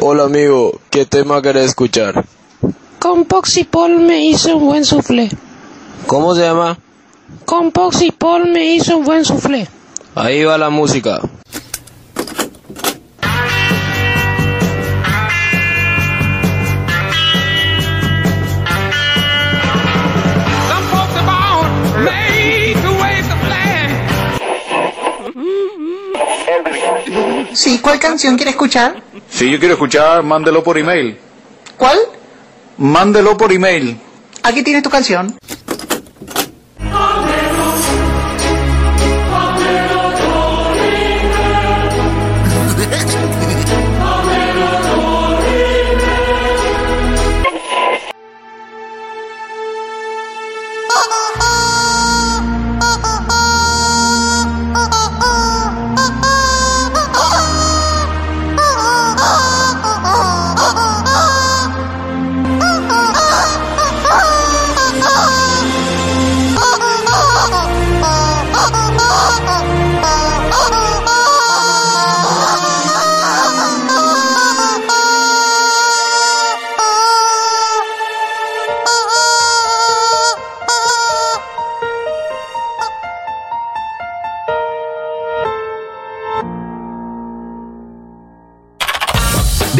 Hola amigo, ¿qué tema querés escuchar? Con Poxy Paul me hizo un buen soufflé. ¿Cómo se llama? Con Poxy Paul me hizo un buen soufflé. Ahí va la música. Sí, ¿cuál canción quiere escuchar? Si yo quiero escuchar, mándelo por email. ¿Cuál? Mándelo por email. Aquí tienes tu canción.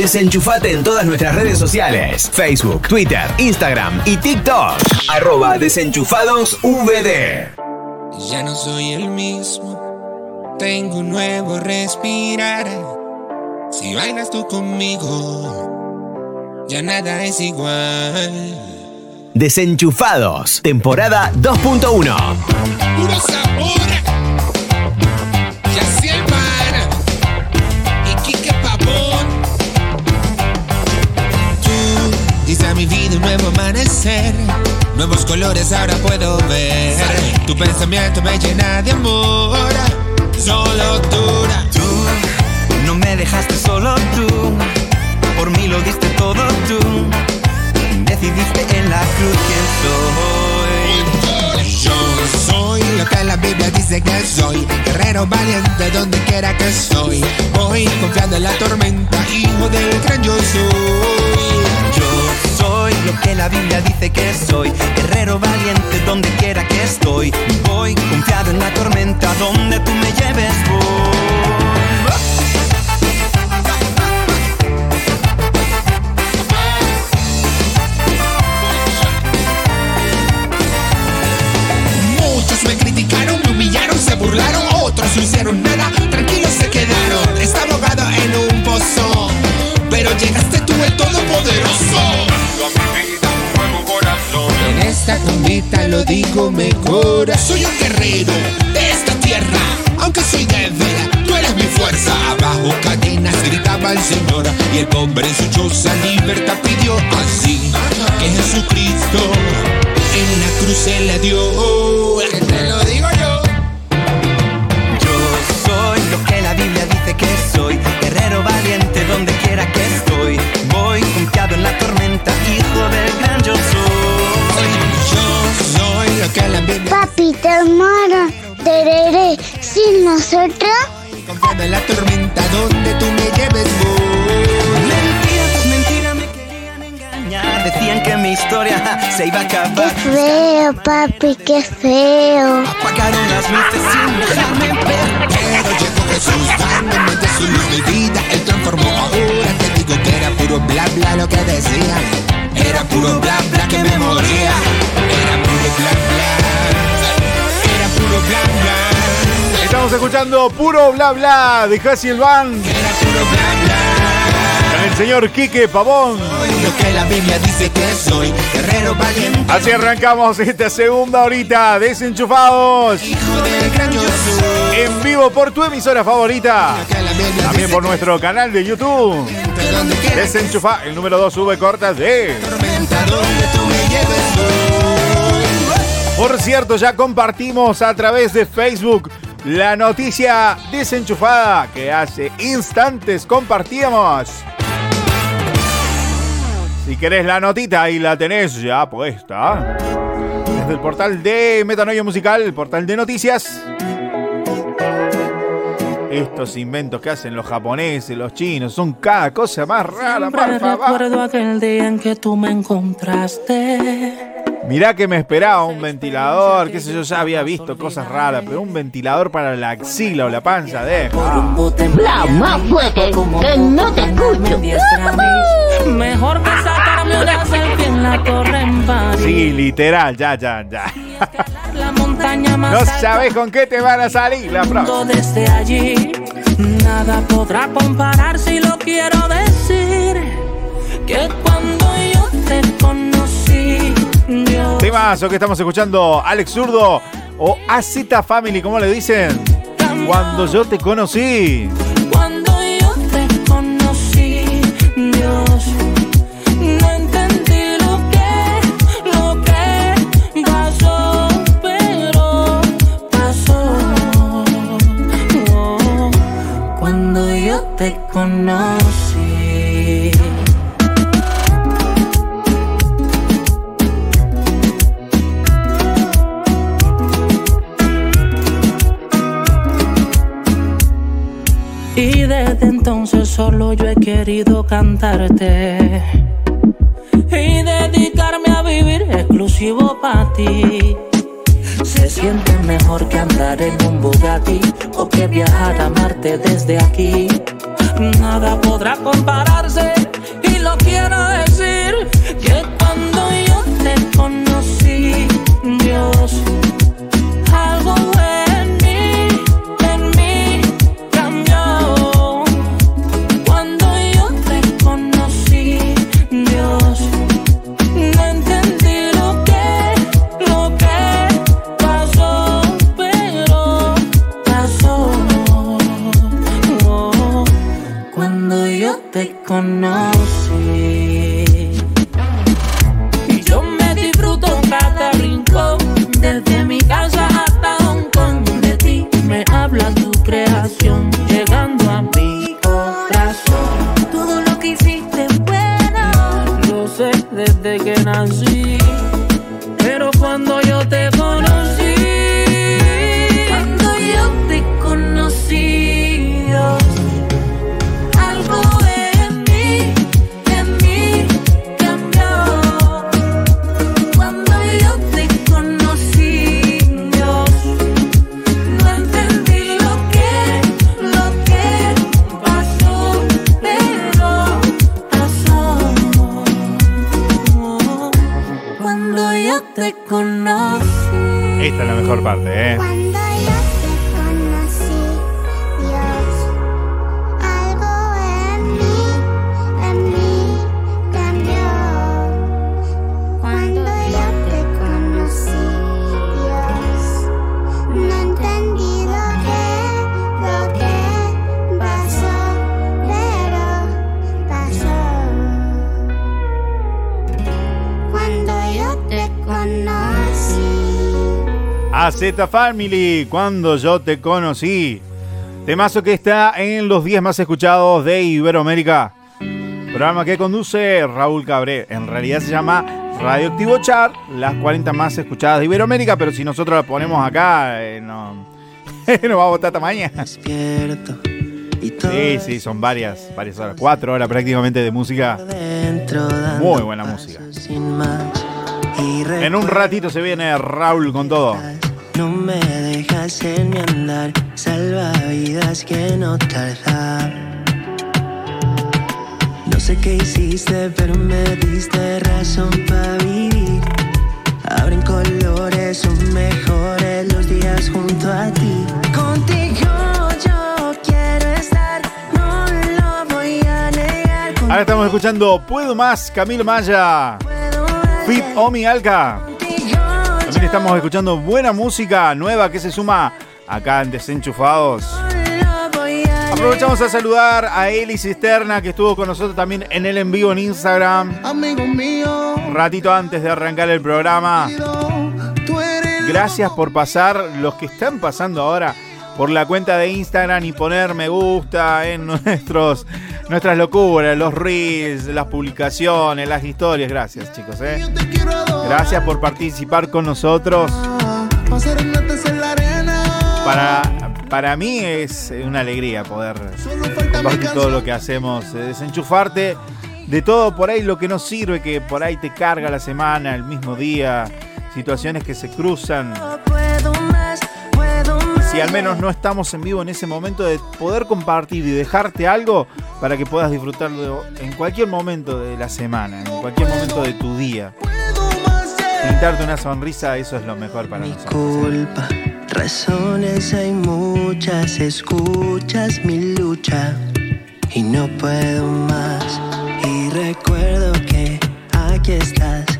Desenchufate en todas nuestras redes sociales: Facebook, Twitter, Instagram y TikTok. Arroba desenchufadosvd. Ya no soy el mismo. Tengo un nuevo respirar. Si bailas tú conmigo, ya nada es igual. Desenchufados, temporada 2.1. un nuevo amanecer. Nuevos colores ahora puedo ver. Tu pensamiento me llena de amor. Solo dura. Tú no me dejaste solo tú. Por mí lo diste todo tú. Decidiste en la cruz quién soy. Yo soy lo que la Biblia dice que soy. Guerrero valiente donde quiera que soy. Voy confiando en la tormenta, hijo del gran yo soy. Yo soy lo que la Biblia dice que soy. Guerrero valiente donde quiera que estoy. Voy confiado en la tormenta donde tú me lleves. Voy. Muchos me criticaron, me humillaron, se burlaron, otros no hicieron nada, tranquilos se quedaron. Estaba ahogado en un pozo, pero llegaste tú el todopoderoso. En esta cumbita lo digo mejor. Soy un guerrero de esta tierra, aunque soy débil, tú eres mi fuerza. Abajo cadenas gritaba el Señor y el pobre en su choza libertad pidió así que Jesucristo en la cruz se le dio. Te lo digo yo. Yo soy lo que la Biblia dice que soy. Guerrero valiente donde quiera que estoy. Papi, te amara. Tereré. Sin nosotros. confiado en la tormenta donde tú me lleves voy. Mentira, pues mentira, me querían engañar. Decían que mi historia se iba a Qué acabar. feo, papi, qué feo. Apagaron las luces sin dejarme ver. Pero llegó Jesús dándome de su luz mi vida. Él transformó ahora. Te digo que era puro bla bla lo que decía. Era puro bla bla que me moría. Estamos escuchando puro bla bla de Casi el Van Era puro bla bla. con el señor Quique Pavón. Así arrancamos esta segunda horita desenchufados en vivo por tu emisora favorita. También por nuestro canal de YouTube. Desenchufa, el número 2 sube cortas de. Por cierto, ya compartimos a través de Facebook la noticia desenchufada que hace instantes compartíamos. Si querés la notita, ahí la tenés ya puesta. Desde el portal de Metanoia Musical, el portal de noticias. Estos inventos que hacen los japoneses, los chinos, son cada cosa más rara, por Siempre favor. recuerdo aquel día en que tú me encontraste. Mirá que me esperaba un ventilador, qué sé yo, ya había visto cosas raras, pero un ventilador para la axila o la panza, de. Habla más fuerte, que no te escucho. Mejor que sacarme una selfie en la torre en París. Sí, literal, ya, ya, ya. No sabes con qué te van a salir la próxima. desde allí. Nada podrá comparar si lo quiero decir. Que cuando yo te conocí, Dios. Temazo que estamos escuchando, Alex Zurdo o AZ Family, ¿cómo le dicen? Cuando yo te conocí. Yo he querido cantarte y dedicarme a vivir exclusivo para ti. Se siente mejor que andar en un Bugatti o que viajar a Marte desde aquí. Nada podrá compararse y lo quiero decir que cuando yo te conocí, Dios, te conocí. Family, cuando yo te conocí. Temazo que está en los 10 más escuchados de Iberoamérica. Programa que conduce Raúl Cabré. En realidad se llama Radioactivo Chart, las 40 más escuchadas de Iberoamérica, pero si nosotros la ponemos acá, eh, no, no va a votar tamaña. Sí, sí, son varias, varias horas. Cuatro horas prácticamente de música. Muy buena música. En un ratito se viene Raúl con todo. No me dejas en mi andar, salvavidas que no tarda. No sé qué hiciste, pero me diste razón para vivir. Abren colores, son mejores los días junto a ti. Contigo yo quiero estar, no lo voy a negar. Ahora estamos escuchando Puedo Más, Camilo Maya. Fit Omi Alca. Estamos escuchando buena música nueva que se suma acá en Desenchufados. Aprovechamos a saludar a Eli Cisterna que estuvo con nosotros también en el en vivo en Instagram. Amigo mío, Un ratito antes de arrancar el programa. Gracias por pasar, los que están pasando ahora por la cuenta de Instagram y poner me gusta en nuestros, nuestras locuras, los reels, las publicaciones, las historias. Gracias chicos. ¿eh? Gracias por participar con nosotros. para para mí es una alegría poder compartir todo lo que hacemos, eh, desenchufarte de todo por ahí lo que no sirve, que por ahí te carga la semana, el mismo día, situaciones que se cruzan. Si al menos no estamos en vivo en ese momento de poder compartir y dejarte algo para que puedas disfrutarlo en cualquier momento de la semana, en cualquier momento de tu día. Pintarte una sonrisa, eso es lo mejor para nosotros. culpa. Razones hay muchas, escuchas mi lucha y no puedo más. Y recuerdo que aquí estás.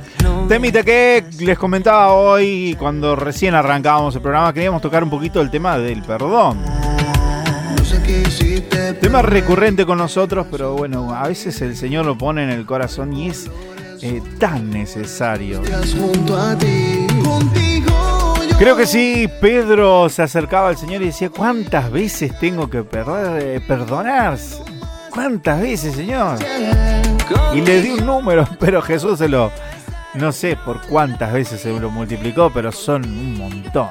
Temita que les comentaba hoy cuando recién arrancábamos el programa, queríamos tocar un poquito el tema del perdón. Tema recurrente con nosotros, pero bueno, a veces el Señor lo pone en el corazón y es eh, tan necesario. Creo que sí, Pedro se acercaba al Señor y decía, ¿cuántas veces tengo que perder- eh, perdonar? ¿Cuántas veces, Señor? Y le di un número, pero Jesús se lo... No sé por cuántas veces se lo multiplicó, pero son un montón.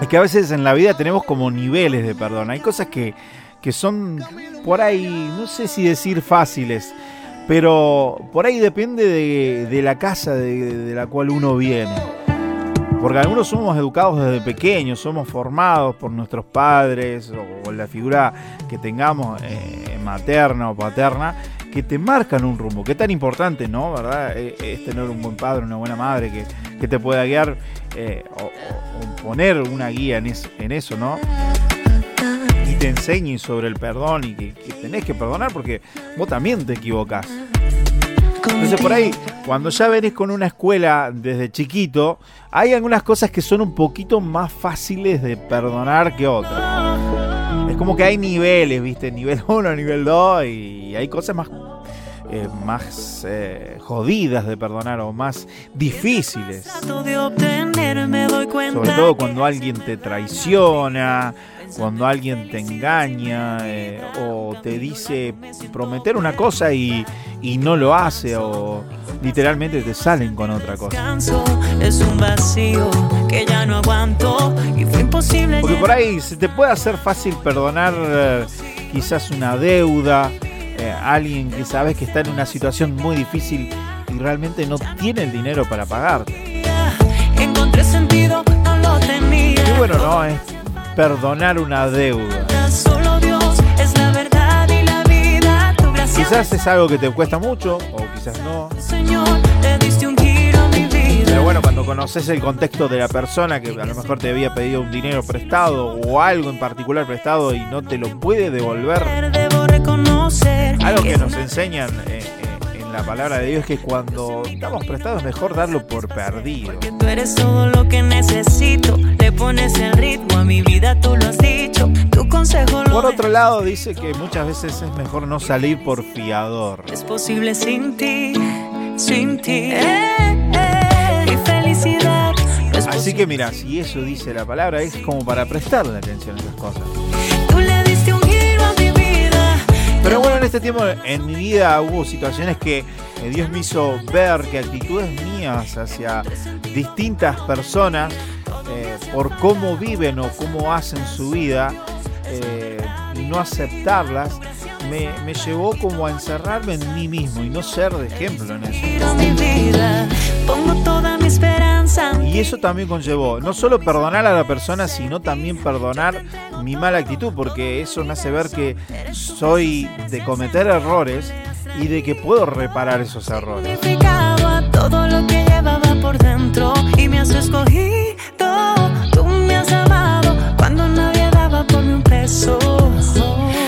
Es que a veces en la vida tenemos como niveles de perdón. Hay cosas que, que son por ahí, no sé si decir fáciles, pero por ahí depende de, de la casa de, de la cual uno viene. Porque algunos somos educados desde pequeños, somos formados por nuestros padres o, la figura que tengamos eh, materna o paterna, que te marcan un rumbo. Qué tan importante, ¿no? ¿Verdad? Eh, Es tener un buen padre, una buena madre que, que te pueda guiar eh, o, o- o poner una guía en eso, ¿no? Y te enseñe sobre el perdón y que, que tenés que perdonar porque vos también te equivocás. Entonces por ahí, cuando ya venís con una escuela desde chiquito, hay algunas cosas que son un poquito más fáciles de perdonar que otras. Es como que hay niveles, ¿viste? Nivel 1, nivel 2 y hay cosas más, eh, más eh, jodidas de perdonar o más difíciles. Sobre todo cuando alguien te traiciona, cuando alguien te engaña eh, o te dice prometer una cosa y, y no lo hace o literalmente te salen con otra cosa. Canso, es un vacío que ya no aguanto y fue imposible. Porque por ahí se te puede hacer fácil perdonar eh, quizás una deuda, eh, alguien que sabes que está en una situación muy difícil y realmente no tiene el dinero para pagarte. Encontré sentido, no lo tenía. Qué bueno, ¿no? Es perdonar una deuda. Quizás es algo que te cuesta mucho o quizás no. Pero bueno, cuando conoces el contexto de la persona que a lo mejor te había pedido un dinero prestado o algo en particular prestado y no te lo puede devolver, algo que nos enseñan eh, la palabra de Dios es que cuando estamos prestados es mejor darlo por perdido. que tú eres todo lo que necesito. Le pones el ritmo a mi vida, tú lo has dicho. Tu consejo lo Por otro lado, dice que muchas veces es mejor no salir por fiador. es posible sin ti, sin ti. Eh, eh, mi felicidad Así que mira, si eso dice la palabra, es como para prestarle atención a esas cosas. Pero bueno, en este tiempo en mi vida hubo situaciones que eh, Dios me hizo ver que actitudes mías hacia distintas personas, eh, por cómo viven o cómo hacen su vida, eh, y no aceptarlas, me, me llevó como a encerrarme en mí mismo y no ser de ejemplo en eso. Y eso también conllevó no solo perdonar a la persona, sino también perdonar mi mala actitud, porque eso me hace ver que soy de cometer errores y de que puedo reparar esos errores. Significado a todo lo que llevaba por dentro y me has escogido. Tú me has amado cuando nadie daba por mí un peso.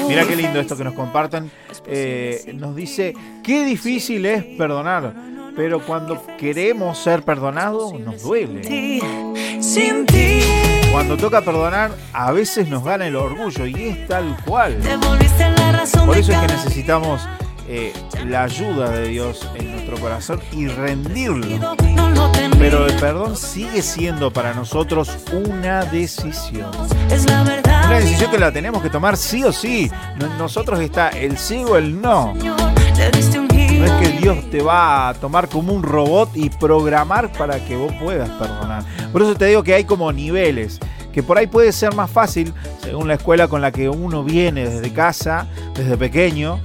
Mira qué lindo esto que nos compartan. Eh, nos dice, qué difícil es perdonar, pero cuando queremos ser perdonados nos duele. Ti, Sin ti, Cuando toca perdonar, a veces nos gana el orgullo y es tal cual. Por eso es que necesitamos eh, la ayuda de Dios en nuestro corazón y rendirlo. Pero el perdón sigue siendo para nosotros una decisión. Una decisión que la tenemos que tomar sí o sí. Nosotros está el sí o el no. Es que Dios te va a tomar como un robot y programar para que vos puedas perdonar. Por eso te digo que hay como niveles, que por ahí puede ser más fácil, según la escuela con la que uno viene desde casa, desde pequeño,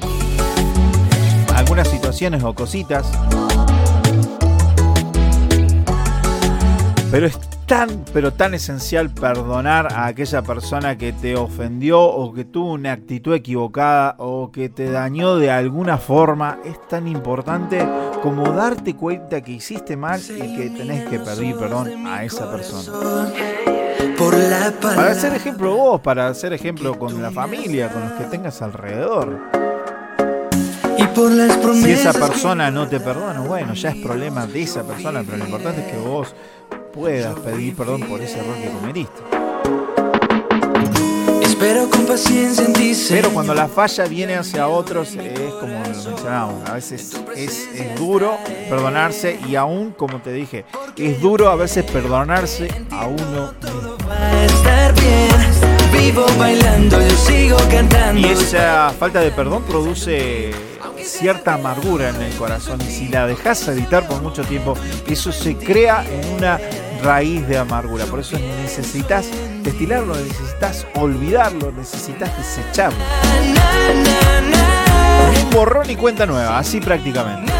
algunas situaciones o cositas. Pero es tan, pero tan esencial perdonar a aquella persona que te ofendió o que tuvo una actitud equivocada o que te dañó de alguna forma. Es tan importante como darte cuenta que hiciste mal y que tenés que pedir perdón a esa persona. Para ser ejemplo vos, para ser ejemplo con la familia, con los que tengas alrededor. Si esa persona no te perdona, bueno, ya es problema de esa persona, pero lo importante es que vos puedas pedir perdón por ese error que cometiste. Espero con paciencia en ti. Pero cuando la falla viene hacia otros, es como lo mencionábamos, a veces es, es duro perdonarse y aún, como te dije, es duro a veces perdonarse a uno mismo. Estar bien, vivo bailando, yo sigo esa falta de perdón produce cierta amargura en el corazón y si la dejas evitar por mucho tiempo, eso se crea en una raíz de amargura. Por eso necesitas destilarlo, necesitas olvidarlo, necesitas desecharlo. Un borrón y cuenta nueva, así prácticamente.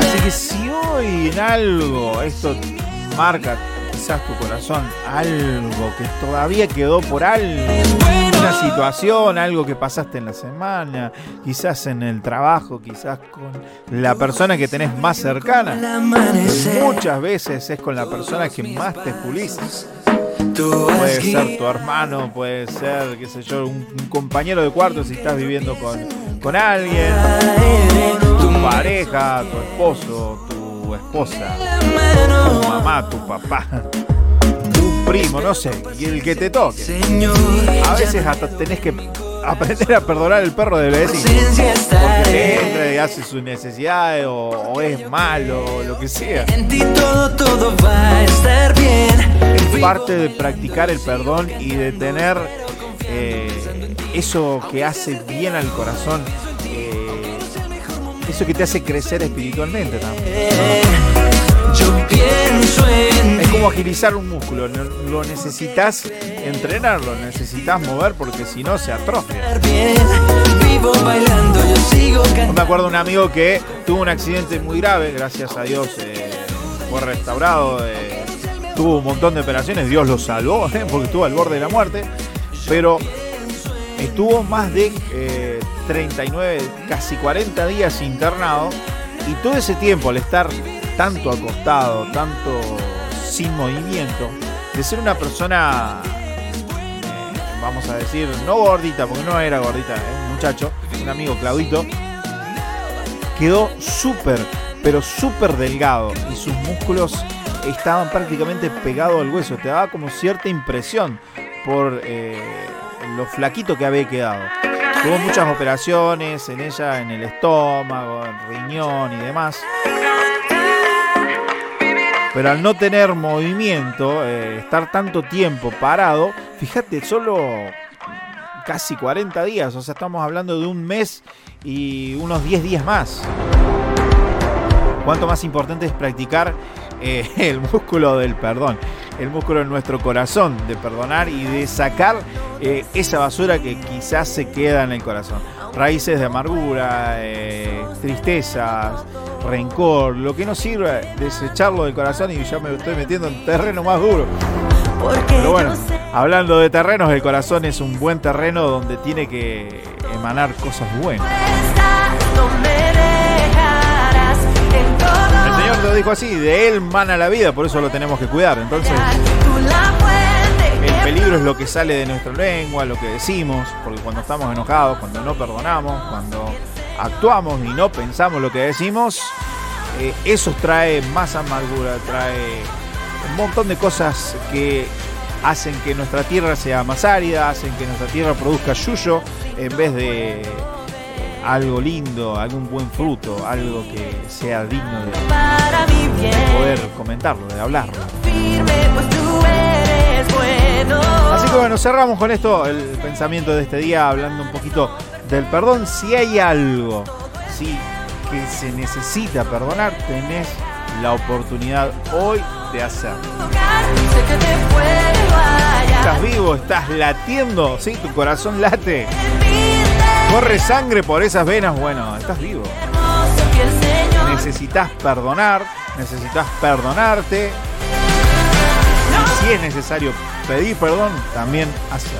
Así que si hoy en algo esto marca quizás tu corazón, algo que todavía quedó por algo, una situación, algo que pasaste en la semana, quizás en el trabajo, quizás con la persona que tenés más cercana. Muchas veces es con la persona que más te pulís. Puede ser tu hermano, puede ser, qué sé yo, un, un compañero de cuarto si estás viviendo con, con alguien, tu pareja, tu esposo, tu esposa, tu mamá, tu papá, tu primo, no sé, y el que te toque. A veces hasta tenés que aprender a perdonar el perro del vecino. Porque entra y hace sus necesidades o, o es malo o lo que sea. En ti todo, todo va a estar bien. Es parte de practicar el perdón y de tener eh, eso que hace bien al corazón, eso que te hace crecer espiritualmente también. Yo pienso en Es como agilizar un músculo, lo necesitas entrenar, lo necesitas mover porque si no se atrofia. yo me acuerdo de un amigo que tuvo un accidente muy grave, gracias a Dios eh, fue restaurado, eh, tuvo un montón de operaciones, Dios lo salvó eh, porque estuvo al borde de la muerte, pero estuvo más de eh, 39, casi 40 días internado y todo ese tiempo al estar tanto acostado, tanto sin movimiento, de ser una persona, eh, vamos a decir, no gordita, porque no era gordita, es un muchacho, un amigo Claudito, quedó súper, pero súper delgado y sus músculos estaban prácticamente pegados al hueso. Te daba como cierta impresión por eh, lo flaquito que había quedado. Tuvo muchas operaciones en ella, en el estómago, en riñón y demás. Pero al no tener movimiento, eh, estar tanto tiempo parado, fíjate, solo casi 40 días, o sea, estamos hablando de un mes y unos 10 días más. Cuánto más importante es practicar eh, el músculo del perdón, el músculo en nuestro corazón de perdonar y de sacar eh, esa basura que quizás se queda en el corazón. Raíces de amargura, eh, tristezas, rencor, lo que no sirve, desecharlo del corazón y ya me estoy metiendo en terreno más duro. Pero bueno, hablando de terrenos, el corazón es un buen terreno donde tiene que emanar cosas buenas. Dijo así, de Él mana la vida, por eso lo tenemos que cuidar. Entonces, el peligro es lo que sale de nuestra lengua, lo que decimos, porque cuando estamos enojados, cuando no perdonamos, cuando actuamos y no pensamos lo que decimos, eh, eso trae más amargura, trae un montón de cosas que hacen que nuestra tierra sea más árida, hacen que nuestra tierra produzca yuyo en vez de algo lindo, algún buen fruto, algo que sea digno de poder comentarlo, de hablarlo. Firme, pues. Así que que bueno, cerramos con esto el pensamiento de este día, hablando un poquito del perdón. Si hay algo, sí, que se necesita perdonar, tenés la oportunidad hoy de hacerlo. Estás vivo, estás latiendo, sí, tu corazón late. Corre sangre por esas venas, bueno, estás vivo. Necesitas perdonar, necesitas perdonarte. Y si es necesario pedir perdón, también hacerlo.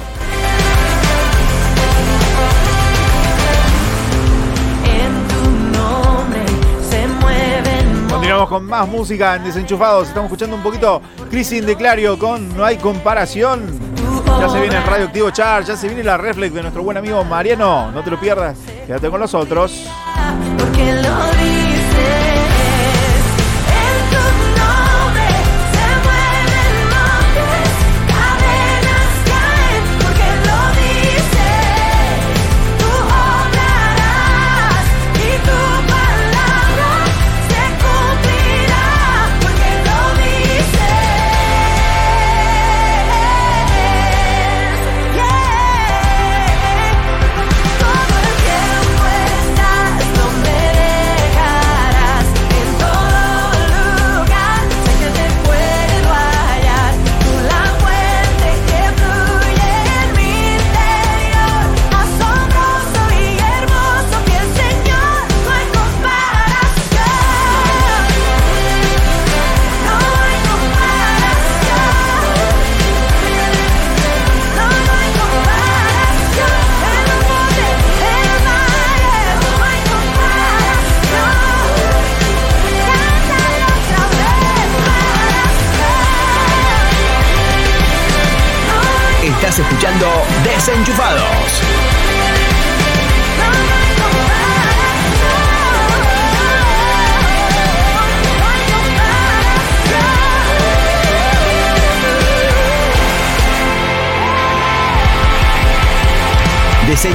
Continuamos con más música en Desenchufados. Estamos escuchando un poquito Crisis de Clario con No hay comparación. Ya se viene el radioactivo char, ya se viene la reflex de nuestro buen amigo Mariano. No te lo pierdas, quédate con nosotros. Porque lo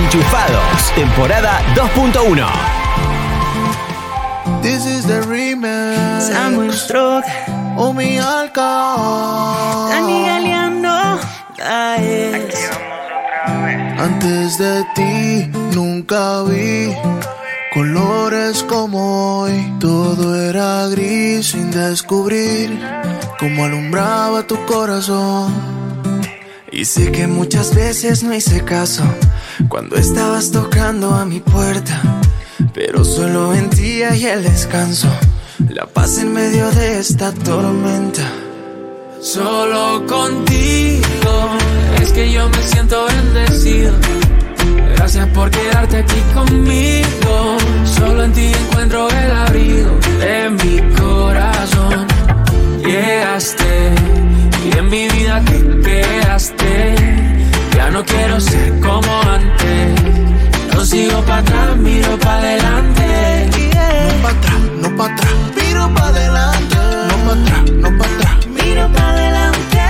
Desenchufados, temporada 2.1. This is the remix. Samuel Stroke. O mi alcohol. Dani Galeano, la es. Antes de ti nunca vi colores como hoy. Todo era gris sin descubrir cómo alumbraba tu corazón. Y sé que muchas veces no hice caso cuando estabas tocando a mi puerta. Pero solo en ti hay el descanso, la paz en medio de esta tormenta. Solo contigo es que yo me siento bendecido. Gracias por quedarte aquí conmigo. Solo en ti encuentro el abrigo de mi corazón. Llegaste y en mi vida te quedaste. No quiero ser como antes. No sigo para atrás, miro para adelante. No pa' atrás, no pa' atrás, miro pa' adelante. No pa' atrás, no pa' atrás, Miro para adelante.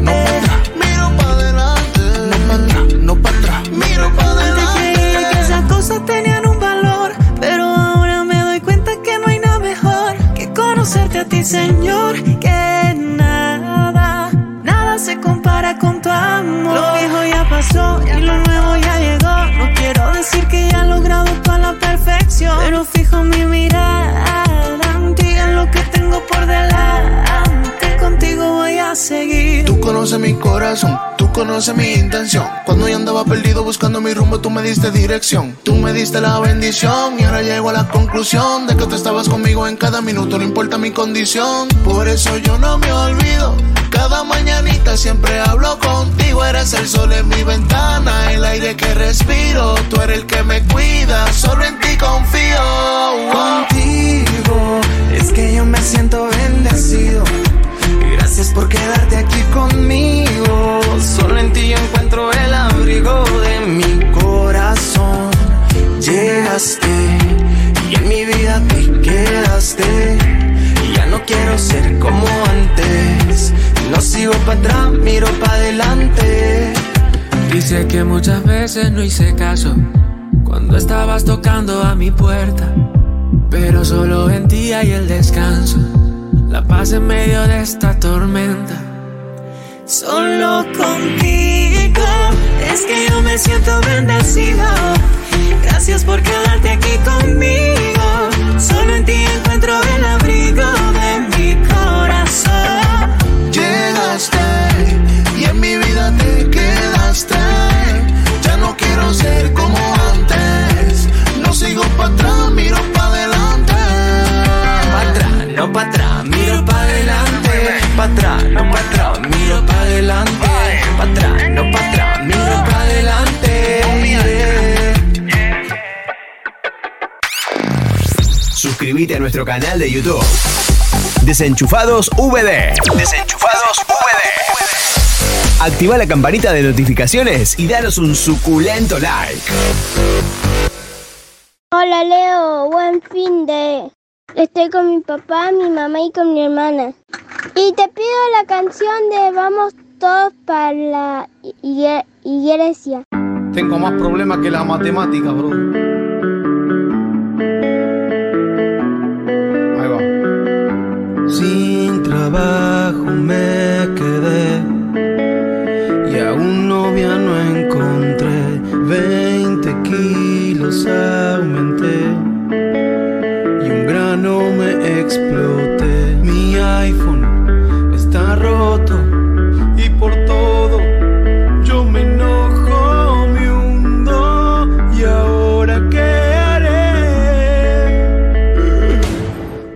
no pa' atrás, miro pa' adelante. No pa' atrás, no pa' atrás, miro pa' Antes adelante. creía que esas cosas tenían un valor, pero ahora me doy cuenta que no hay nada mejor que conocerte a ti, Señor. Y lo nuevo ya llegó. No quiero decir que ya logrado toda la perfección, pero fijo mi mirada en ti, en lo que tengo por delante. Contigo voy a seguir. Tú conoces mi corazón, conoces mi intención. Cuando yo andaba perdido buscando mi rumbo, tú me diste dirección. Tú me diste la bendición y ahora llego a la conclusión de que tú estabas conmigo en cada minuto, no importa mi condición. Por eso yo no me olvido. Cada mañanita siempre hablo contigo. Eres el sol en mi ventana, el aire que respiro. Tú eres el que me cuida, solo en ti confío. Contigo es que yo me siento bendecido. Gracias por quedarte aquí conmigo. Solo en ti yo encuentro el abrigo de mi corazón. Llegaste y en mi vida te quedaste. Ya no quiero ser como antes. No sigo para atrás, miro para adelante. Dice que muchas veces no hice caso cuando estabas tocando a mi puerta. Pero solo en ti hay el descanso, la paz en medio de esta tormenta. solo contigo. Es que yo me siento bendecido. Gracias por quedarte aquí Suscríbete a nuestro canal de YouTube. Desenchufados VD. Desenchufados VD. Activa la campanita de notificaciones y danos un suculento like. Hola Leo, buen fin de. Estoy con mi papá, mi mamá y con mi hermana. Y te pido la canción de Vamos todos para la iglesia. Tengo más problemas que la matemática, bro. Sin trabajo me quedé y aún novia no encontré. 20 kilos aumenté y un grano me exploté. Mi iPhone está roto y por todo yo me enojo, me hundo y ahora qué haré.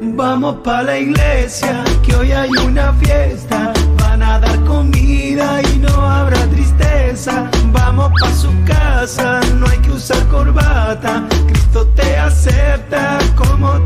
Vamos pa la iglesia, que hoy hay una fiesta. Van a dar comida y no habrá tristeza. Vamos pa su casa, no hay que usar corbata. Cristo te acepta como te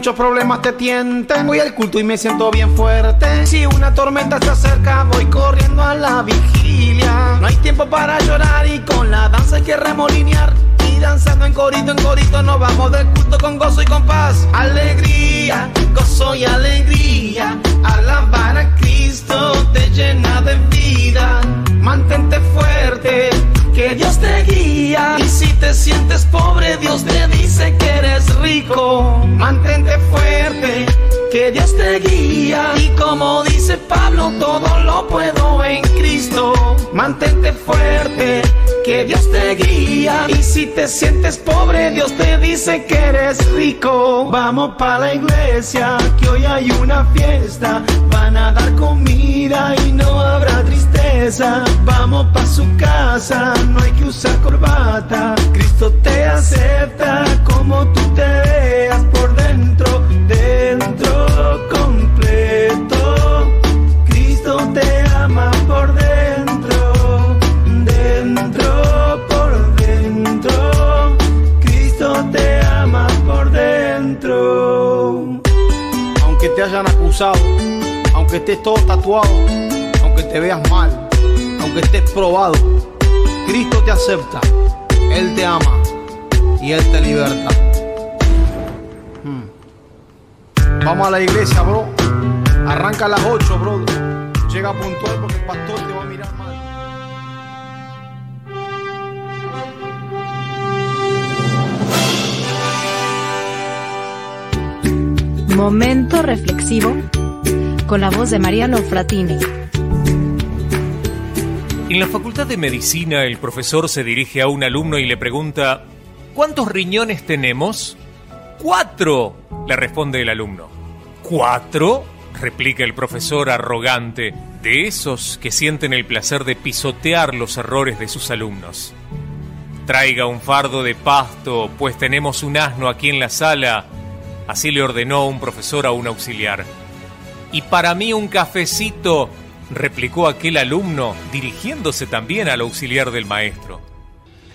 muchos problemas te tienten, voy al culto y me siento bien fuerte. Si una tormenta se acerca, voy corriendo a la vigilia. No hay tiempo para llorar y con la danza hay que remolinear. Y danzando en corito, en corito, nos vamos del culto con gozo y con paz. Alegría, gozo y alegría. Alabar a Cristo te llena de vida. Mantente fuerte, que Dios te guía. Y si te sientes pobre, Dios te dice que eres rico. Mantente fuerte, que Dios te guía. Y como dice Pablo, todo lo puedo en Cristo. Mantente fuerte, que Dios te guía. Y si te sientes pobre, Dios te dice que eres rico. Vamos para la iglesia, que hoy hay una fiesta. Van a dar comida y no habrá tristeza. Vamos pa' su casa, no hay que usar corbata. Cristo te acepta como tú te veas por dentro, dentro completo. Cristo te ama por dentro, dentro por dentro. Cristo te ama por dentro. Aunque te hayan acusado, aunque estés todo tatuado, aunque te veas mal, aunque estés probado, Cristo te acepta, Él te ama y Él te liberta. Hmm. Vamos a la iglesia, bro. Arranca a las 8, bro. Llega puntual porque el pastor te va a mirar mal. Momento reflexivo con la voz de Mariano Fratini. En la Facultad de Medicina, el profesor se dirige a un alumno y le pregunta, ¿cuántos riñones tenemos? ¡Cuatro! le responde el alumno. ¿Cuatro? replica el profesor arrogante, de esos que sienten el placer de pisotear los errores de sus alumnos. Traiga un fardo de pasto, pues tenemos un asno aquí en la sala, así le ordenó un profesor a un auxiliar. Y para mí un cafecito, replicó aquel alumno, dirigiéndose también al auxiliar del maestro.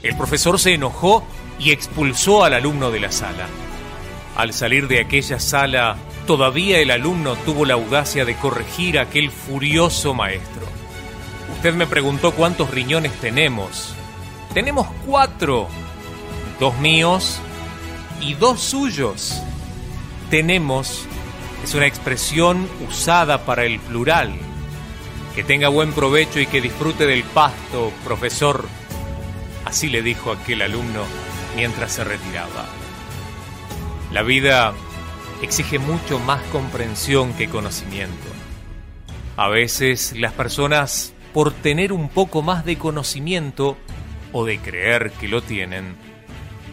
El profesor se enojó y expulsó al alumno de la sala. Al salir de aquella sala, todavía el alumno tuvo la audacia de corregir a aquel furioso maestro. Usted me preguntó cuántos riñones tenemos. Tenemos cuatro. Dos míos y dos suyos. Tenemos es una expresión usada para el plural. Que tenga buen provecho y que disfrute del pasto, profesor. Así le dijo aquel alumno mientras se retiraba. La vida exige mucho más comprensión que conocimiento. A veces las personas, por tener un poco más de conocimiento o de creer que lo tienen,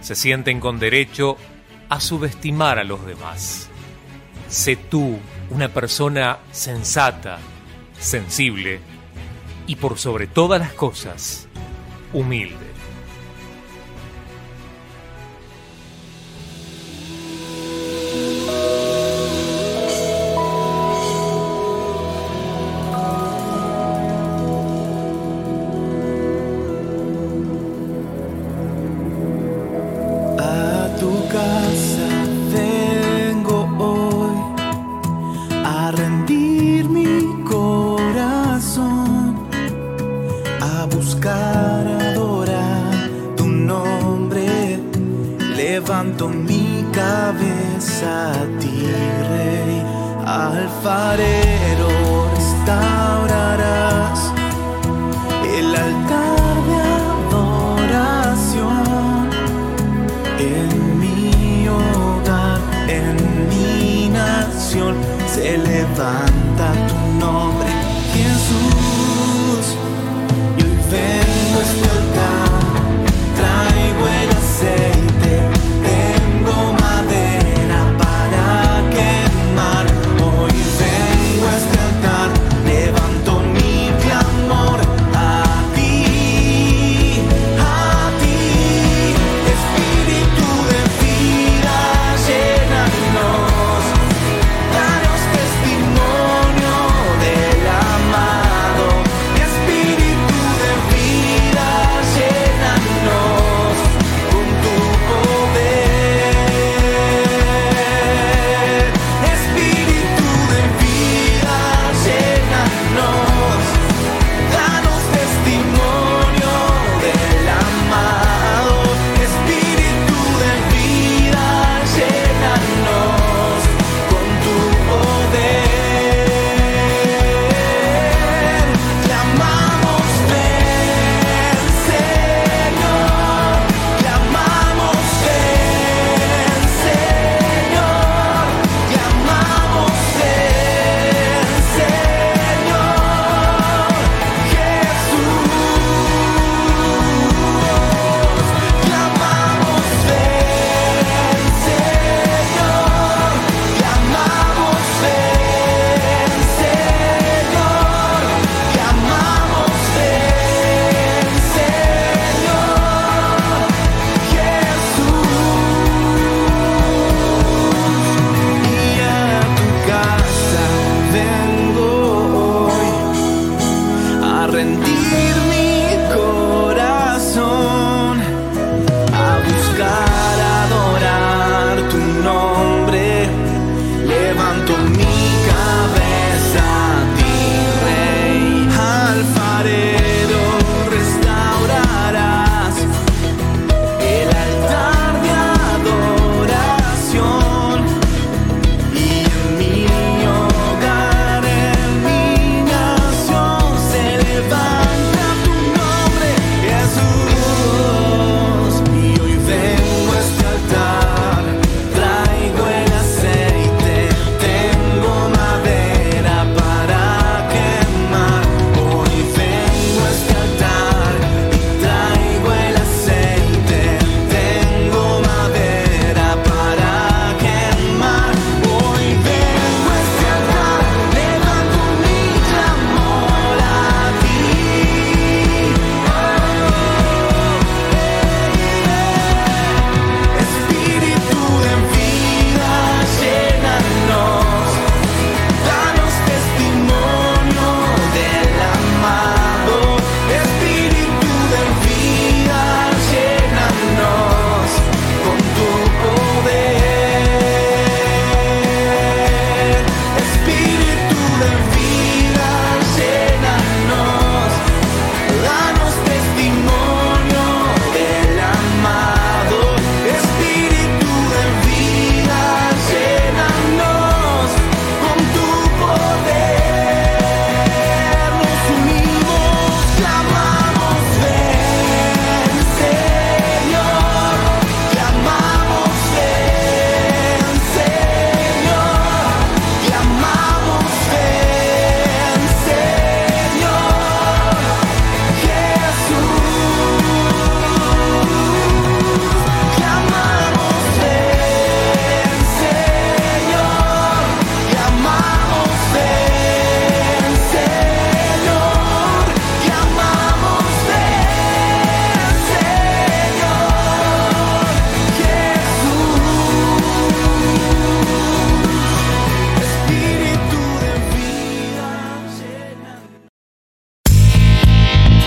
se sienten con derecho a subestimar a los demás. Sé tú una persona sensata, sensible y por sobre todas las cosas, humilde.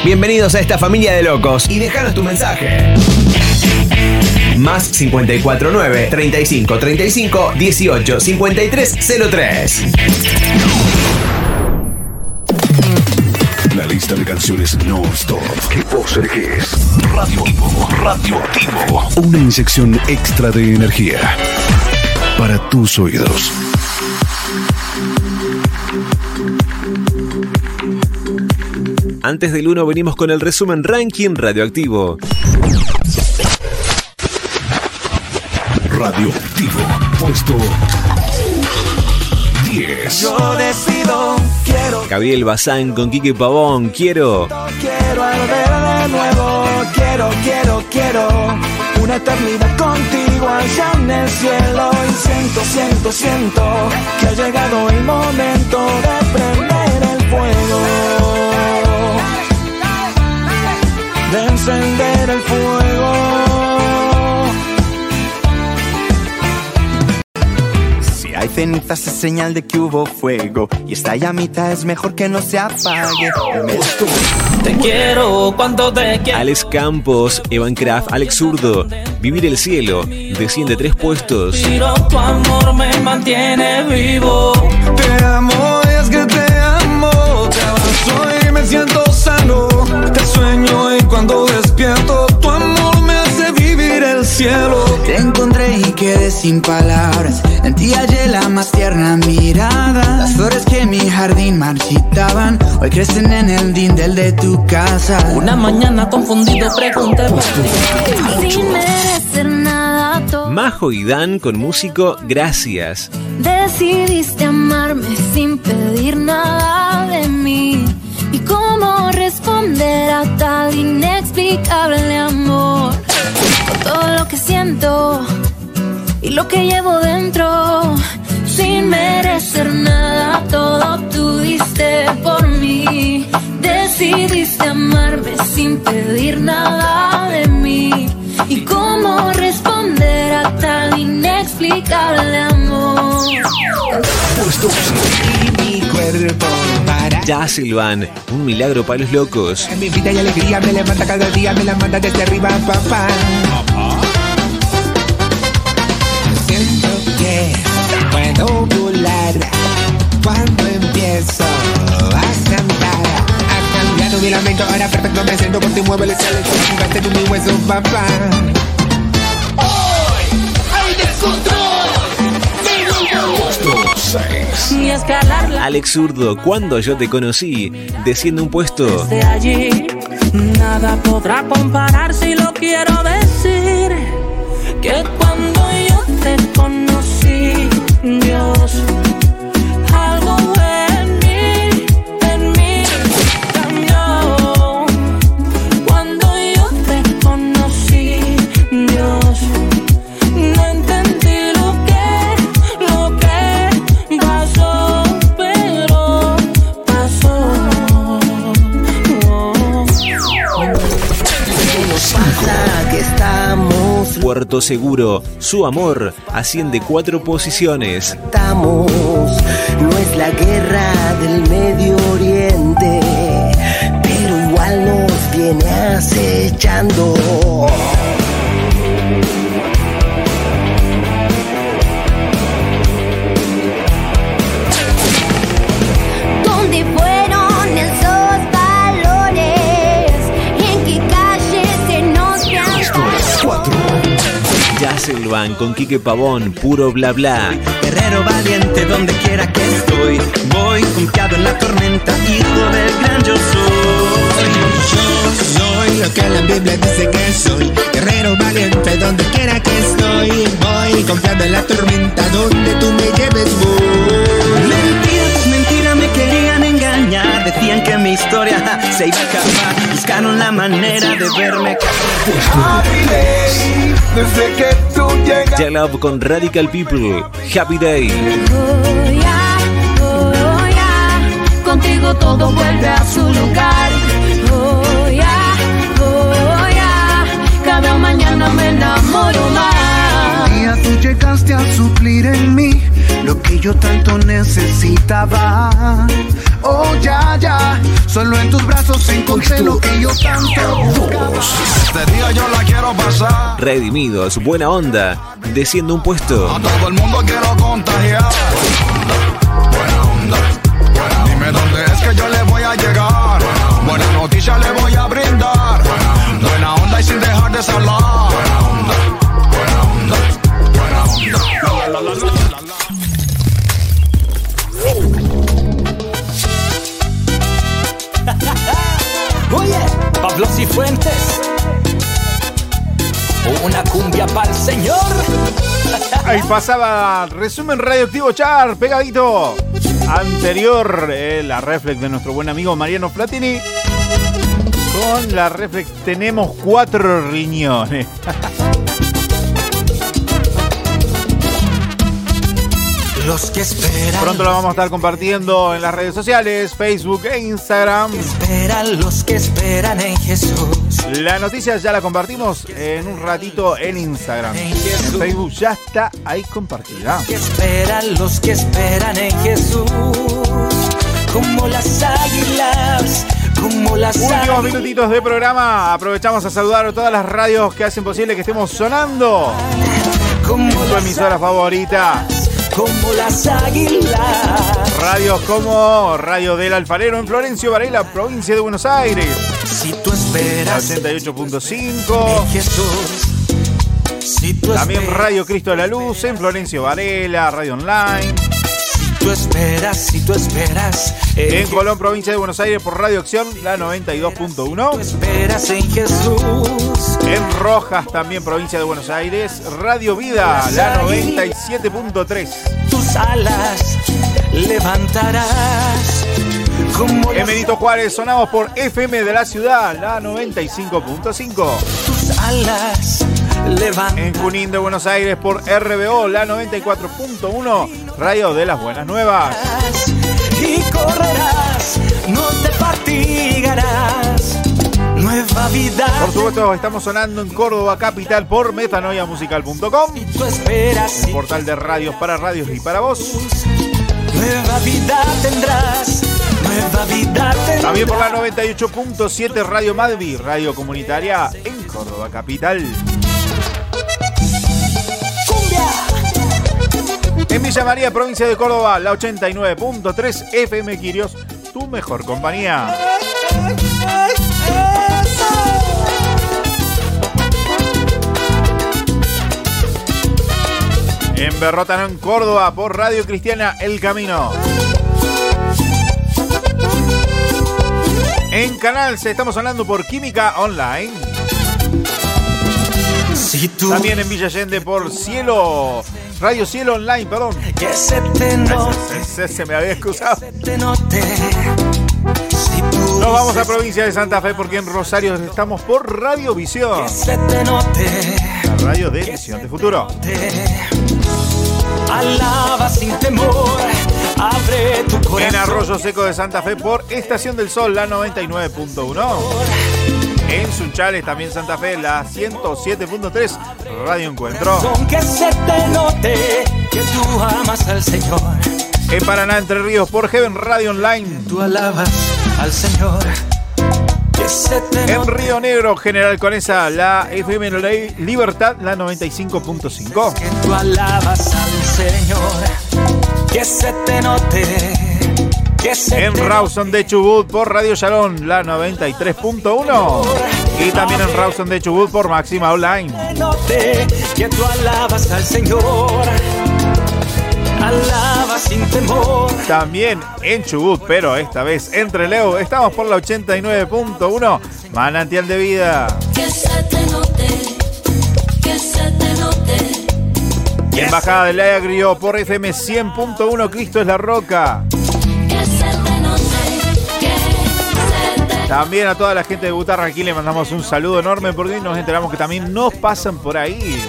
Bienvenidos a esta familia de locos y déjanos tu mensaje. Más 549 35 35 18 53 03. La lista de canciones non-stop que vos elegís. Radioactivo, radioactivo. Una inyección extra de energía para tus oídos. Antes del 1 venimos con el resumen ranking radioactivo. Radioactivo, puesto 10. Yo decido, quiero, Gabriel Bazán con Quique Pavón, quiero. quiero arder de nuevo. Quiero, quiero, quiero una eternidad contigo allá en el cielo. Y siento, siento, siento que ha llegado el momento de prender el fuego. Encender el fuego. Si hay cenizas es señal de que hubo fuego y esta llamita es mejor que no se apague. Te quiero cuando te quiero. Alex Campos, Evan Kraft, Alex Zurdo. Vivir el cielo. Desciende tres puestos. Pero tu amor me mantiene vivo. Te amo, y es que te amo. Te abrazo y me siento sano. Te sueño y cuando despierto, tu amor me hace vivir el cielo. Te encontré y quedé sin palabras. En ti hallé la más tierna mirada. Las flores que en mi jardín marchitaban hoy crecen en el dindel de tu casa. Una mañana confundido pregunté. Sin merecer nada, Majo y Dan con músico Gracias. decidiste amarme sin pedir nada de mí. ¿Y cómo responder a tal inexplicable amor? Todo lo que siento y lo que llevo dentro. Sin merecer nada, todo tú diste por mí. Decidiste amarme sin pedir nada de mí. ¿Y cómo responder a tal inexplicable amor? Mi cuerpo para. Ya Silvan, un milagro para los locos. Mi vida y alegría me levanta cada día, me la manda desde arriba, papá. Siento que puedo volar cuando empiezo a cantar. Ha cambiado mi lamento, ahora perfecto me siento por ti, mueve el cielo, activaste tú mi hueso, papá. ¡Hay descontrol! Puesto 6. Ni escalar la Alex Zurdo, cuando yo te conocí, desciende un puesto. de allí. Nada podrá comparar si lo quiero decir. Que cuando yo te conocí, Dios, Puerto Seguro, su amor asciende cuatro posiciones. estamos. No es la guerra del Medio Oriente, pero igual nos viene acechando. Silvan con Quique Pavón, puro bla bla. Guerrero valiente donde quiera que estoy. Voy confiado en la tormenta, hijo del gran yo soy. Yo soy lo que la Biblia dice que soy. Guerrero valiente donde quiera que estoy. Voy confiando en la tormenta donde tú me lleves voy. Mentiras, mentiras me querían engañar. Decían que mi historia ja, se iba a acabar. Buscaron la manera de verme Desde que tú llegas. Ya Love con Radical People, Happy Day. Oh, oh, contigo todo vuelve a su lugar. Oh, ya, oh, ya, cada mañana me enamoro más. día tú llegaste a suplir en mí lo que yo tanto necesitaba. Oh, ya, ya, solo en tus brazos encontré lo que yo tanto buscaba. Este día yo la quiero pasar. Redimidos, buena onda, desciende un puesto. A todo el mundo quiero contagiar. Buena onda. Dime dónde es que yo le voy a llegar. Buena noticia le voy a brindar. Buena onda y sin dejar de hablar. Ahí pasaba resumen radioactivo char, pegadito. Anterior, eh, la reflex de nuestro buen amigo Mariano Platini. Con la reflex tenemos cuatro riñones. Los que esperan. Pronto lo vamos a estar compartiendo en las redes sociales, Facebook e Instagram. Esperan los que esperan en Jesús. La noticia ya la compartimos en un ratito en Instagram. En Facebook ya está ahí compartida. Que esperan los que esperan en Jesús. Como las águilas. Como las Últimos minutitos de programa. Aprovechamos a saludar a todas las radios que hacen posible que estemos sonando. Como tu emisora favorita. Como las águilas. Radios como Radio del Alfarero en Florencio Varela, provincia de Buenos Aires. Si tú esperas. La 88.5. Si También. Radio Cristo de la Luz en Florencio Varela, Radio Online. Tú esperas, si tú esperas. En Colón, provincia de Buenos Aires, por Radio Acción, la 92.1. Esperas en Jesús. En Rojas, también provincia de Buenos Aires, Radio Vida, la 97.3. Tus alas levantarás. Como En Benito Juárez sonamos por FM de la ciudad, la 95.5. tus alas En Junín de Buenos Aires por RBO, la 94.1, Radio de las Buenas Nuevas. y correrás, no te fatigarás. Nueva vida. Por supuesto, estamos sonando en Córdoba Capital por metanoiamusical.com, el portal de radios para radios y para vos. nueva vida tendrás. Nueva vida tendrás. También por la 98.7 Radio Madvi, radio comunitaria en Córdoba Capital. En Villa María, provincia de Córdoba, la 89.3 FM Quirios, tu mejor compañía. En Berrótano, en Córdoba, por Radio Cristiana El Camino. En Canal se estamos hablando por Química Online. También en Villa Allende por Cielo, Radio Cielo Online, perdón. Que se te note, Se, se me había excusado. te note. Si tú Nos vamos a provincia de Santa Fe porque en Rosario estamos por Radio Visión. que se te note, La radio de Visión de Futuro. alaba sin temor, abre tu corazón. En Arroyo Seco de Santa Fe por Estación del Sol, la 99.1. En Sunchales, también Santa Fe, la 107.3, Radio Encuentro. Que se te note que tú amas al Señor. En Paraná, Entre Ríos, por Heaven Radio Online. Tú alabas al Señor. En Río Negro, General Conesa, la FM Li- Libertad, la 95.5. que tú alabas al Señor. Que se te note. En Rawson de Chubut por Radio Shalom, la 93.1. Y también en Rawson de Chubut por Máxima Online. note que tú alabas al Señor. Alaba sin temor. También en Chubut, pero esta vez entre Leo, estamos por la 89.1. Manantial de vida. Que se te note, que se te note. Y Embajada del Agrio por FM 100.1. Cristo es la roca. También a toda la gente de Butarra aquí le mandamos un saludo enorme porque nos enteramos que también nos pasan por ahí.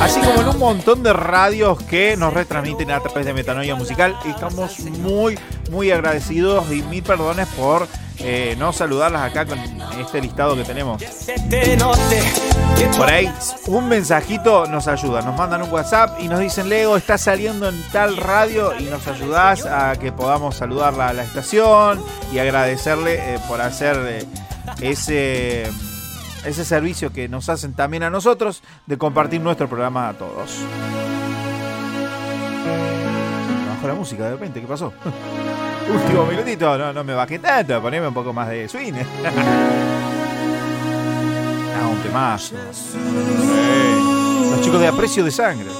Así como en un montón de radios que nos retransmiten a través de Metanoia Musical. Estamos muy, muy agradecidos y mil perdones por eh, no saludarlas acá con este listado que tenemos. Por ahí, un mensajito nos ayuda. Nos mandan un WhatsApp y nos dicen, Leo, está saliendo en tal radio y nos ayudás a que podamos saludarla a la estación y agradecerle eh, por hacer eh, ese, ese servicio que nos hacen también a nosotros de compartir nuestro programa a todos. Bajo la música de repente, ¿qué pasó? Último minutito, no, no me bajé tanto, poneme un poco más de swing. ah, un temazo. Sí. Los chicos de aprecio de sangre.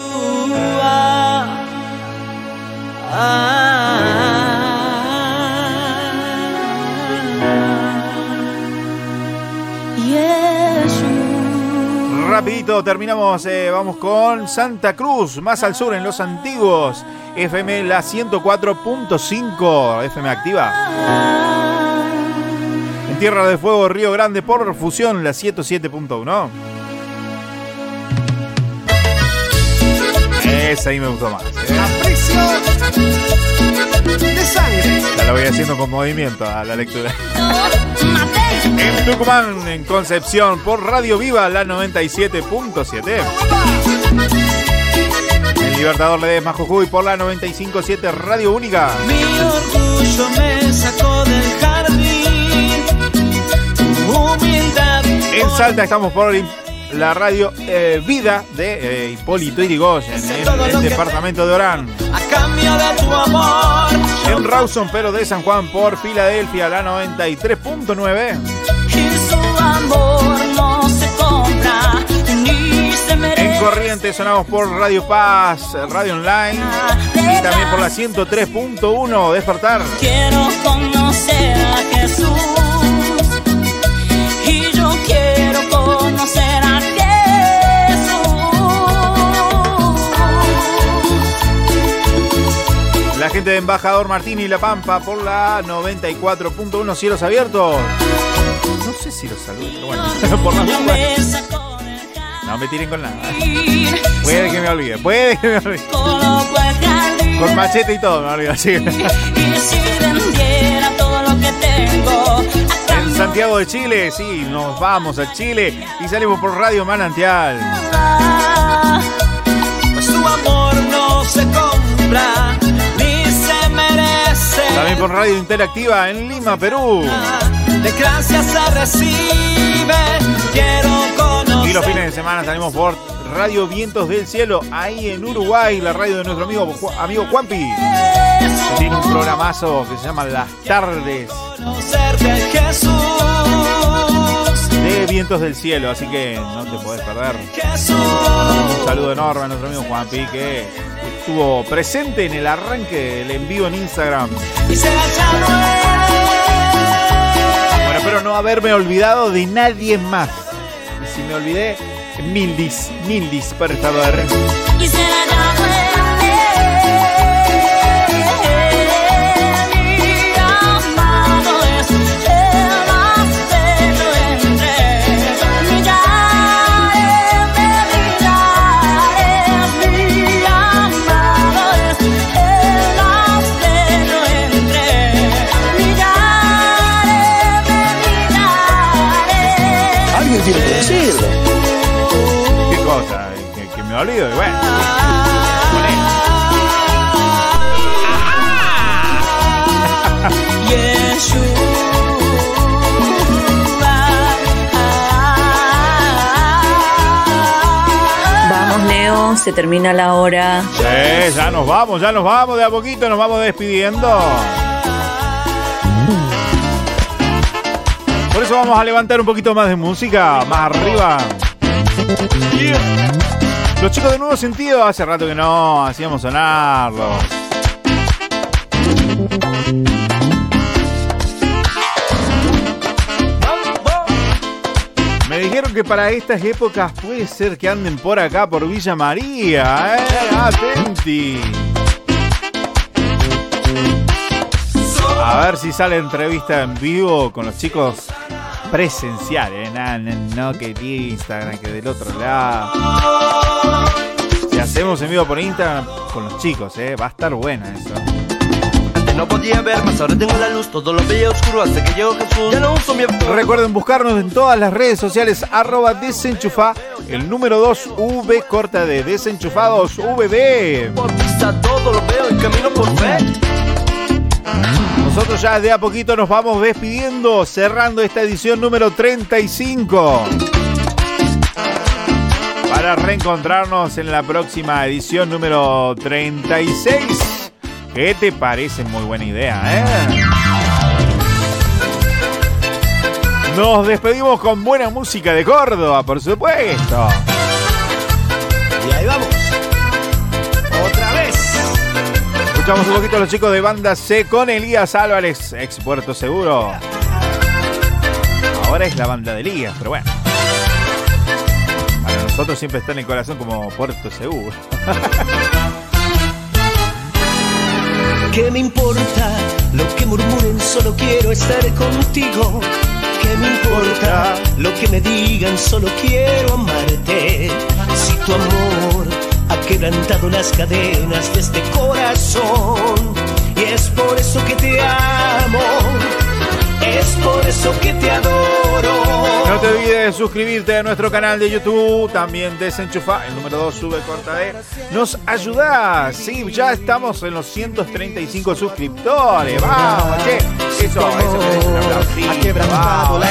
Rapidito, terminamos, eh, vamos con Santa Cruz, más al sur en los antiguos. FM la 104.5, FM activa. En Tierra de Fuego, Río Grande por fusión, la 107.1. Esa ahí me gustó más. ¿eh? de sangre. Ya lo voy haciendo con movimiento a la lectura. En Tucumán, en Concepción, por Radio Viva, la 97.7. Libertador Ledesma Jujuy, por la 95.7 Radio Única. Mi orgullo me sacó del jardín. Humildad. En Salta estamos por la radio eh, Vida de eh, Hipólito Irigoyen, en el departamento de Orán. A cambio de tu amor. En Rawson, pero de San Juan, por Filadelfia, la 93.9. Y su amor En Corrientes sonamos por Radio Paz, Radio Online y también por la 103.1 Despertar. Quiero conocer a Jesús. Y yo quiero conocer a Jesús. La gente de Embajador Martín y La Pampa por la 94.1 Cielos Abiertos. No sé si los saludo, pero bueno, por las. No me tiren con nada. Puede que me olvide, puede que me olvide. Con machete y todo me olvido, así. En Santiago de Chile, sí, nos vamos a Chile y salimos por Radio Manantial. Pues tu amor no se compra ni se merece. También por Radio Interactiva en Lima, Perú. De gracias se recibe. Quiero conocer. Y los fines de semana salimos por Radio Vientos del Cielo, ahí en Uruguay, la radio de nuestro amigo, Ju- amigo Juanpi. que Tiene un programazo que se llama Las Tardes de Jesús. de Vientos del Cielo, así que no te podés perder. Jesús. Un saludo enorme a nuestro amigo Juanpi que estuvo presente en el arranque del envío en Instagram. Y se Bueno, espero no haberme olvidado de nadie más. Y si me olvidé, mil dis, mil dis para esta olvido y bueno. Vamos, Leo, se termina la hora. Sí, ya nos vamos, ya nos vamos de a poquito, nos vamos despidiendo. Por eso vamos a levantar un poquito más de música, más arriba. Los chicos de Nuevo Sentido, hace rato que no hacíamos sonarlos. Me dijeron que para estas épocas puede ser que anden por acá, por Villa María, ¿eh? Atenti. A ver si sale entrevista en vivo con los chicos presencial, ¿eh? Nah, no, no que el Instagram, que del otro lado. Si hacemos en vivo por Instagram con los chicos, ¿eh? Va a estar buena eso. No podía ver, más ahora tengo la luz, todo lo veía oscuro hasta que llegó Jesús. Ya no uso mi Recuerden buscarnos en todas las redes sociales, arroba desenchufa, el número 2 V corta de desenchufados VB. Por vista todo lo veo y camino por fe. Nosotros ya de a poquito nos vamos despidiendo, cerrando esta edición número 35. Para reencontrarnos en la próxima edición número 36. ¿Qué te parece? Muy buena idea, ¿eh? Nos despedimos con buena música de Córdoba, por supuesto. Y ahí vamos. Escuchamos un poquito a los chicos de Banda C con Elías Álvarez, ex Puerto Seguro. Ahora es la banda de Elías, pero bueno. Para nosotros siempre está en el corazón como Puerto Seguro. ¿Qué me importa lo que murmuren? Solo quiero estar contigo. ¿Qué me importa lo que me digan? Solo quiero amarte. Si tu amor ha quebrantado las cadenas de este corazón, y es por eso que te amo, es por eso que te adoro. No te olvides de suscribirte a nuestro canal de YouTube, también desenchufa, el número 2 sube corta de. Nos ayuda, sí, ya estamos en los 135 suscriptores. Vamos, che. Eso, eso es un aplausito. Vamos,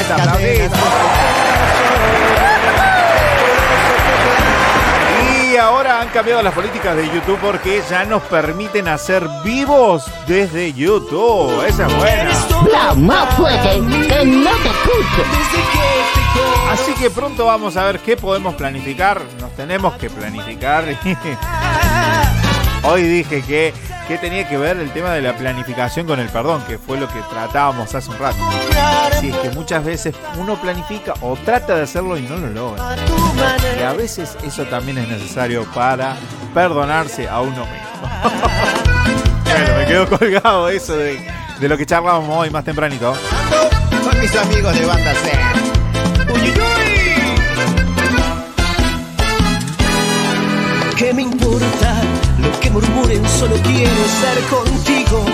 ahora han cambiado las políticas de YouTube porque ya nos permiten hacer vivos desde YouTube. Esa es buena. La más fuerte, que no te escucho. Así que pronto vamos a ver qué podemos planificar. Nos tenemos que planificar. Hoy dije que, que tenía que ver el tema de la planificación con el perdón, que fue lo que tratábamos hace un rato. Si es que muchas veces uno planifica o trata de hacerlo y no lo logra. Y a veces eso también es necesario para perdonarse a uno mismo. bueno, me quedo colgado eso de, de lo que charlábamos hoy más tempranito. Son mis amigos de Banda C. Uy, uy, uy. ¿Qué me importa murmuren? Solo quiero estar contigo.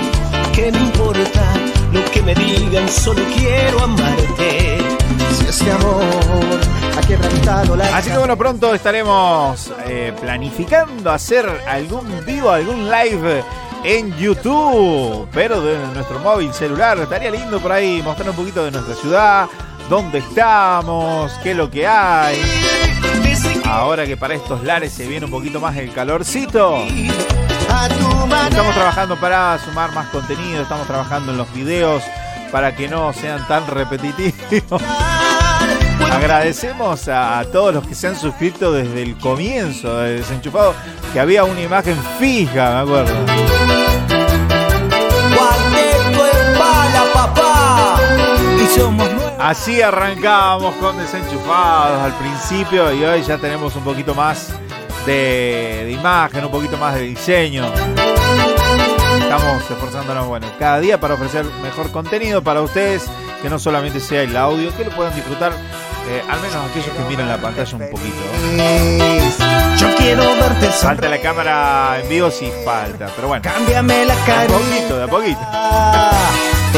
Amarte. Si este amor ha quebrantado la Así que bueno, pronto estaremos eh, planificando hacer algún vivo, algún live en YouTube, pero de nuestro móvil celular. Estaría lindo por ahí mostrar un poquito de nuestra ciudad, dónde estamos, qué es lo que hay. Ahora que para estos lares se viene un poquito más el calorcito. Estamos trabajando para sumar más contenido, estamos trabajando en los videos para que no sean tan repetitivos. Agradecemos a, todos los que se han suscrito desde el comienzo de Desenchufado, que había una imagen fija, me acuerdo. Papá. Y somos Así arrancábamos con Desenchufados al principio y hoy ya tenemos un poquito más de, de imagen, un poquito más de diseño. Estamos esforzándonos, bueno, cada día para ofrecer mejor contenido para ustedes, que no solamente sea el audio, que lo puedan disfrutar, eh, al menos aquellos que miran la pantalla un poquito. Yo quiero verte Falta la cámara en vivo, sí falta, pero bueno. Cámbiame la De a carita. poquito, de a poquito.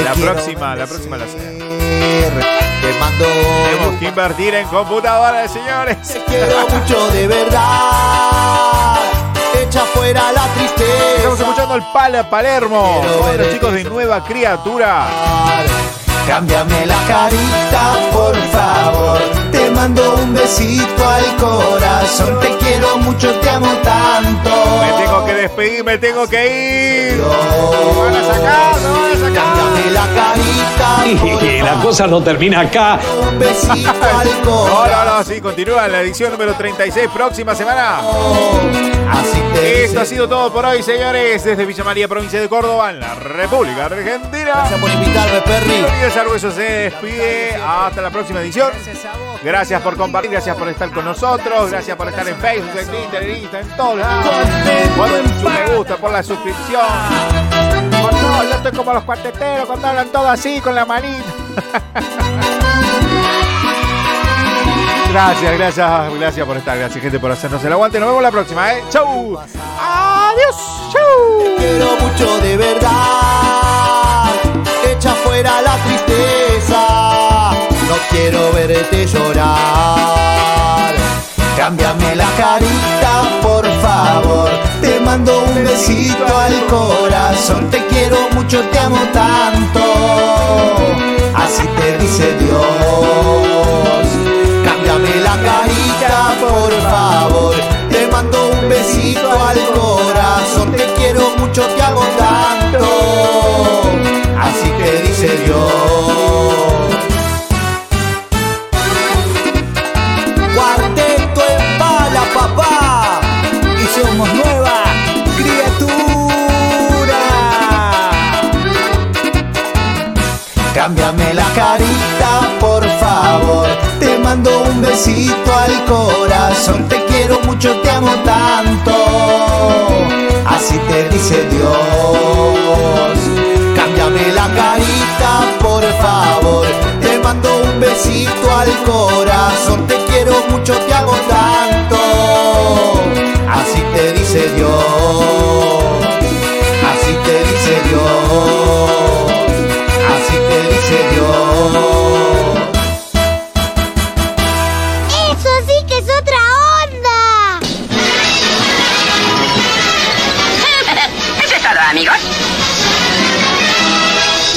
La próxima, la próxima la. Te mando. Tenemos que invertir en computadoras, señores. Te quiero mucho de verdad. Echa fuera la tristeza. Estamos escuchando el Pala Palermo. Los chicos de Nueva Criatura. Cámbiame la carita, por favor. Mando un besito al corazón. Te quiero mucho, te amo tanto. Me tengo que despedir, me tengo que ir. Me van a sacar, me van a sacar. La carita, Y la cosa no termina acá. Un besito al No, corazón. no, no, sí, continúa la edición número 36, próxima semana. Así te Esto ha sido todo por hoy, señores, desde Villa María, provincia de Córdoba, en la República Argentina. Gracias por invitarme, Perry. Hueso se despide. Hasta la próxima edición. Gracias por compartir, gracias por estar con nosotros, gracias por estar en Facebook, en Twitter, en Instagram, en todos lados. Por su me gusta, por la suscripción. Por todo, yo estoy como los cuarteteros cuando hablan todo así con la manita. Gracias, gracias, gracias por estar. Gracias, gente, por hacernos el aguante. Nos vemos la próxima, ¿eh? ¡Chau! ¡Adiós! ¡Chau! quiero mucho de verdad. Echa fuera la. No quiero verte llorar. Cámbiame la carita, por favor. Te mando un besito al corazón. Te quiero mucho, te amo tanto. Así te dice Dios. Cámbiame la carita, por favor. Te mando un besito al corazón. Te quiero mucho, te amo tanto. Cámbiame la carita, por favor. Te mando un besito al corazón. Te quiero mucho, te amo tanto. Así te dice Dios. Cámbiame la carita, por favor. Te mando un besito al corazón. Te quiero mucho, te amo tanto. Así te dice Dios. Así te dice Dios. ¡Eso sí que es otra onda! Eso es todo, amigos.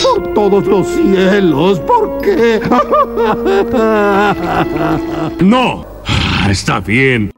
Por todos los cielos, ¿por qué? No. Ah, Está bien.